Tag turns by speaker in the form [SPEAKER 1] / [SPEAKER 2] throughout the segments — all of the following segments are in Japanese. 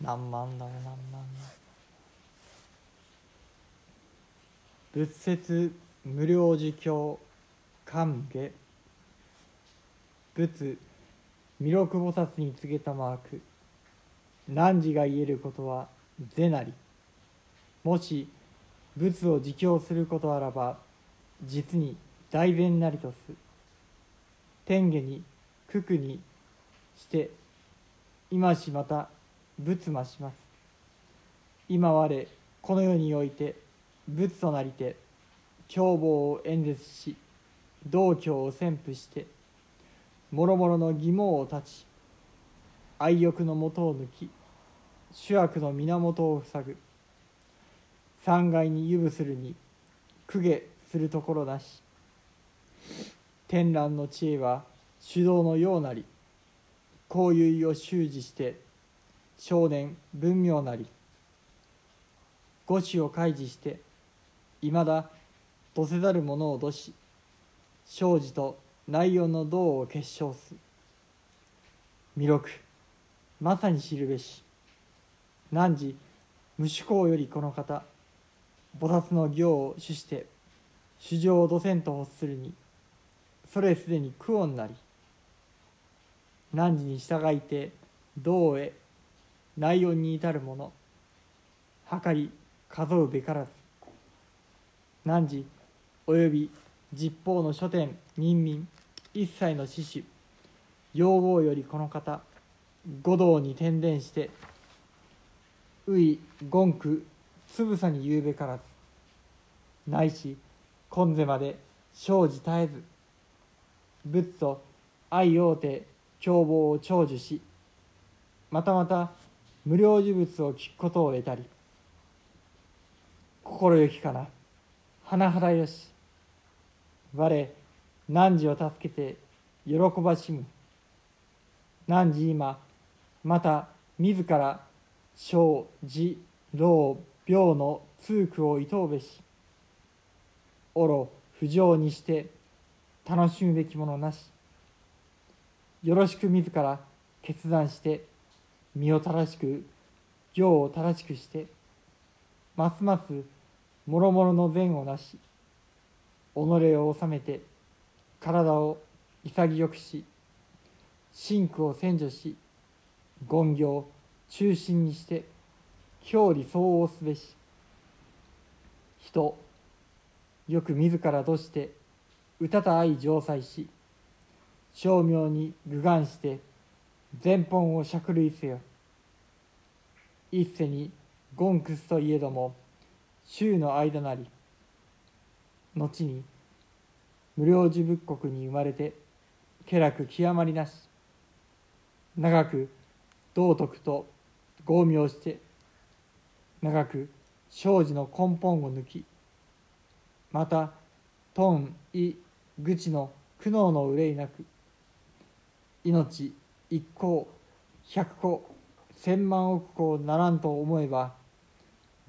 [SPEAKER 1] 何万だ何万だ仏説無料儒教歓下仏弥勒菩薩に告げたマーク汝が言えることは是なり。もし仏を自供することあらば実に大善なりとす。天下に九九にして今しまた仏魔します。今我この世において仏となりて凶暴を演説し道教を宣布してもろもろの義毛を断ち愛欲のもとを抜き主悪の源を塞ぐ三害に輸部するに公家するところなし天覧の知恵は手動のようなりこういうを習字して少年文明なり。五種を開示していまだどせざる者をどし生じと内容の道を結晶す弥勒まさに知るべし。汝無主公よりこの方。菩薩の行を主して主情を土せんと欲するに。それすでに苦音なり。汝に従いて道へ内容に至るもの。計り数うべからず。汝および実法の書店人民一切の志士要望よりこの方五道に転伝してうい言句つぶさに言うべからず。ないし今世まで生じ絶えず。仏と愛大手凶暴を長寿しまたまた無料呪物を聞くことを得たり心よきかな甚だよし我汝を助けて喜ばしむ。汝今また自ら生児老病の痛苦をいとうべしおろ不浄にして楽しむべきものなし。よろしく自ら決断して身を正しく行を正しくしてますますもろもろの善をなし己を治めて体を潔くし真苦を洗浄し言行中心にして表裏相応すべし。人よく自らとして歌た愛城塞し称名に具願して前本を釈類せよ。一世にゴンクスといえども州の間なり後に無料寺仏国に生まれて家楽極まりなし。長く道徳と豪名して長く生児の根本を抜きまたトンイ愚痴の苦悩の憂いなく命一向百個千万億個ならんと思えば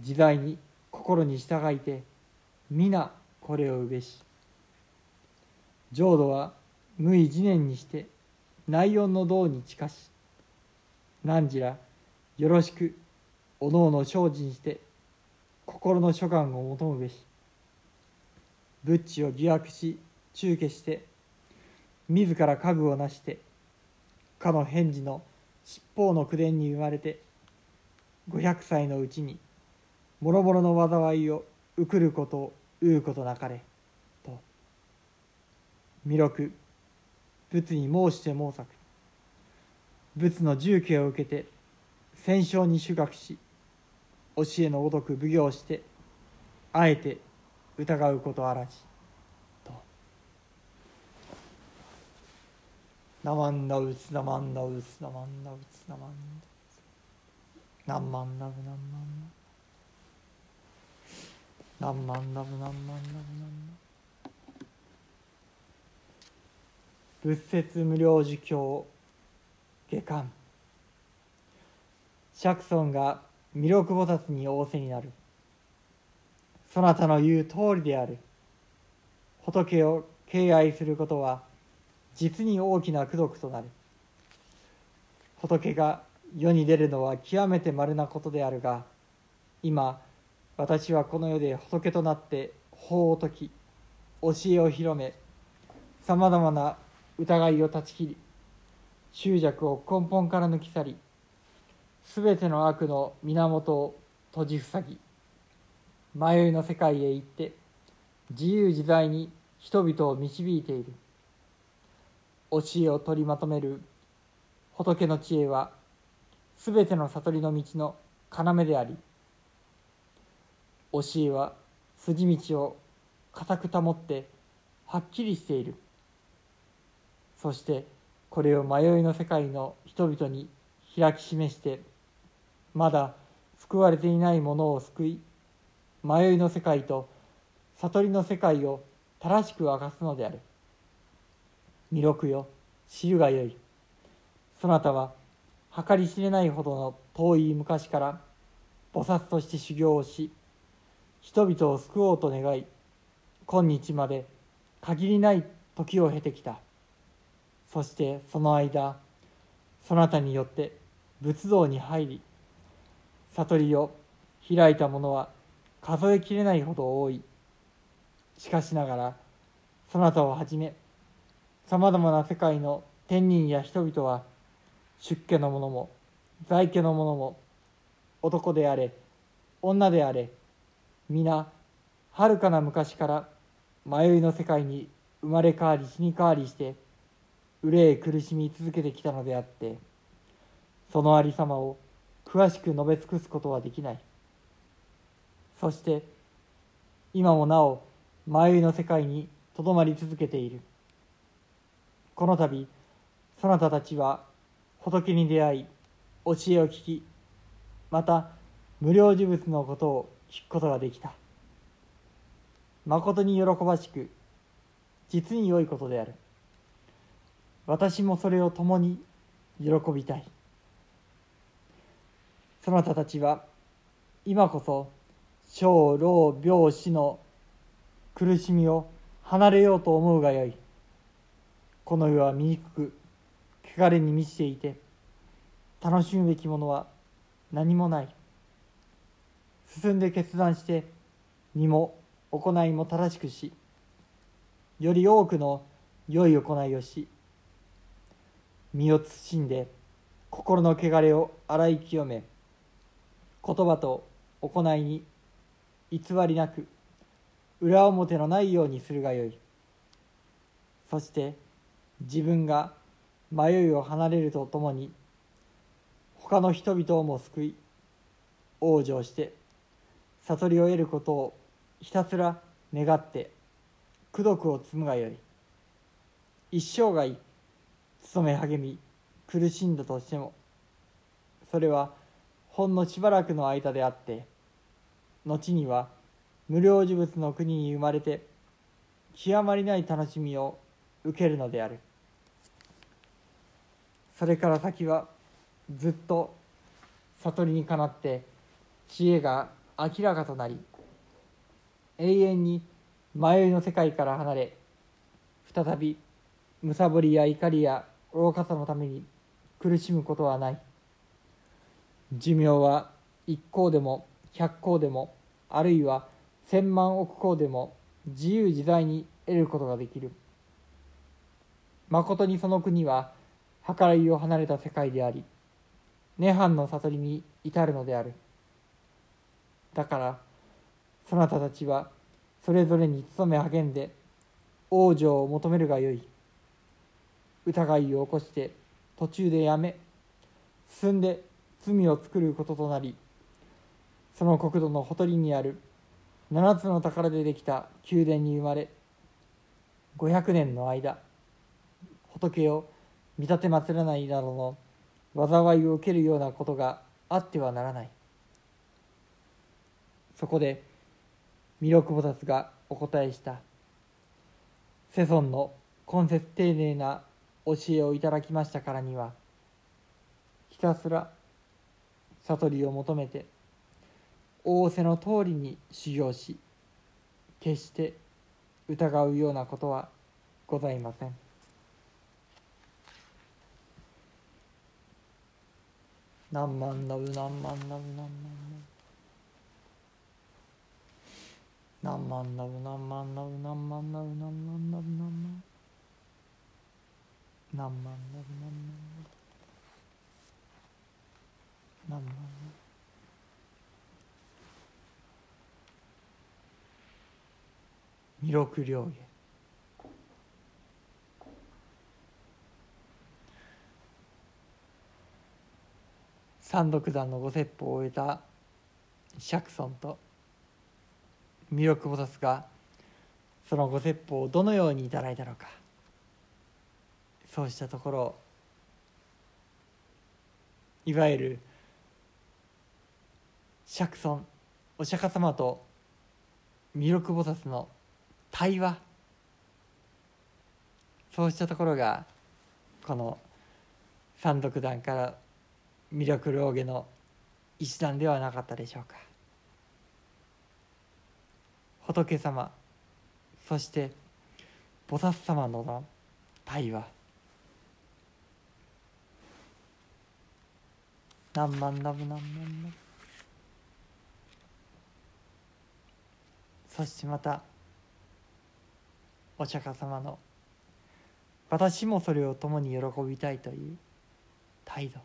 [SPEAKER 1] 時代に心に従いて皆これをうべし。浄土は無意自念にして内音の道に近し汝らよろしくおのおの精進して心の諸願を求むべし。仏地を疑惑し中消して自ら家具をなしてかの返事の七宝の口伝に生まれて500歳のうちにもろもろの災いを受くることをううことなかれと。弥勒仏に申して申さく仏の重慶を受けて戦勝に修学し教えのごとく奉行してあえて疑うことあらじナマンダウツナマンダウツナマンダウツナマンダウツナマンダブナンマンダナンマンダブナンマンダブナンマン仏説無料儒教下巻。釈尊が弥勒菩薩に仰せになる。そなたの言う通りである。仏を敬愛することは実に大きな功徳となる。仏が世に出るのは極めて稀なことであるが今私はこの世で仏となって法を説き教えを広めさまざまな疑いを断ち切り執着を根本から抜き去りすべての悪の源を閉じ塞ぎ迷いの世界へ行って自由自在に人々を導いている。教えを取りまとめる仏の知恵はすべての悟りの道の要であり教えは筋道を固く保ってはっきりしている。そしてこれを迷いの世界の人々に開き示してまだ救われていないものを救い迷いの世界と悟りの世界を正しく明かすのである。弥勒よ。知るがよい。そなたは計り知れないほどの遠い昔から菩薩として修行をし人々を救おうと願い今日まで限りない時を経てきた。そしてその間そなたによって仏道に入り悟りを開いた者は数えきれないほど多い。しかしながらそなたをはじめさまざまな世界の天人や人々は出家の者も在家の者も男であれ女であれ皆はるかな昔から迷いの世界に生まれ変わり死に変わりして憂え苦しみ続けてきたのであってそのありさまを詳しく述べ尽くすことはできない。そして今もなお迷いの世界にとどまり続けている。この度そなたたちは仏に出会い教えを聞きまた無料呪物のことを聞くことができた。誠に喜ばしく実に良いことである。私もそれを共に喜びたい。そなたたちは今こそ小老病死の苦しみを離れようと思うがよい。この世は醜く汚れに満ちていて楽しむべきものは何もない。進んで決断して身も行いも正しくしより多くの良い行いをし身を慎んで心の汚れを洗い清め言葉と行いに偽りなく裏表のないようにするがよい。そして自分が迷いを離れるとともに他の人々をも救い往生して悟りを得ることをひたすら願って功徳を積むがよい。一生涯勤め励み苦しんだとしてもそれはほんのしばらくの間であって後には無料呪物の国に生まれて極まりない楽しみを受けるのである。それから先はずっと悟りにかなって知恵が明らかとなり永遠に迷いの世界から離れ再びむさぼりや怒りや愚かさのために苦しむことはない。寿命は一向でも百向でもあるいは千万億向でも自由自在に得ることができる。まことにその国は計らいを離れた世界であり涅槃の悟りに至るのである。だからそなたたちはそれぞれに努め励んで往生を求めるがよい。疑いを起こして途中でやめ進んで罪を作ることとなりその国土のほとりにある七つの宝でできた宮殿に生まれ500年の間仏を見立て祭らないなどの。災いを受けるようなことがあってはならない。そこで弥勒菩薩がお答えした。世尊の根節丁寧な教えをいただきましたからにはひたすら悟りを求めて仰せの通りに修行し決して疑うようなことはございません。何万ラブ何万ラブ何万ラブ何万ラブ何万ラブ何万ラブ何万ラブ何万何万ラブ。何万ラブ何万ラブ弥勒良言三独山のご説法を終えた釈尊と弥勒菩薩がそのご説法をどのようにいただいたのか。そうしたところいわゆる釈尊お釈迦様と弥勒菩薩の対話。そうしたところがこの三独断から魅力老下の一段ではなかったでしょうか。仏様そして菩薩様の対話何万ラブ何万ラブそしてまたお釈迦様の私もそれを共に喜びたいという態度。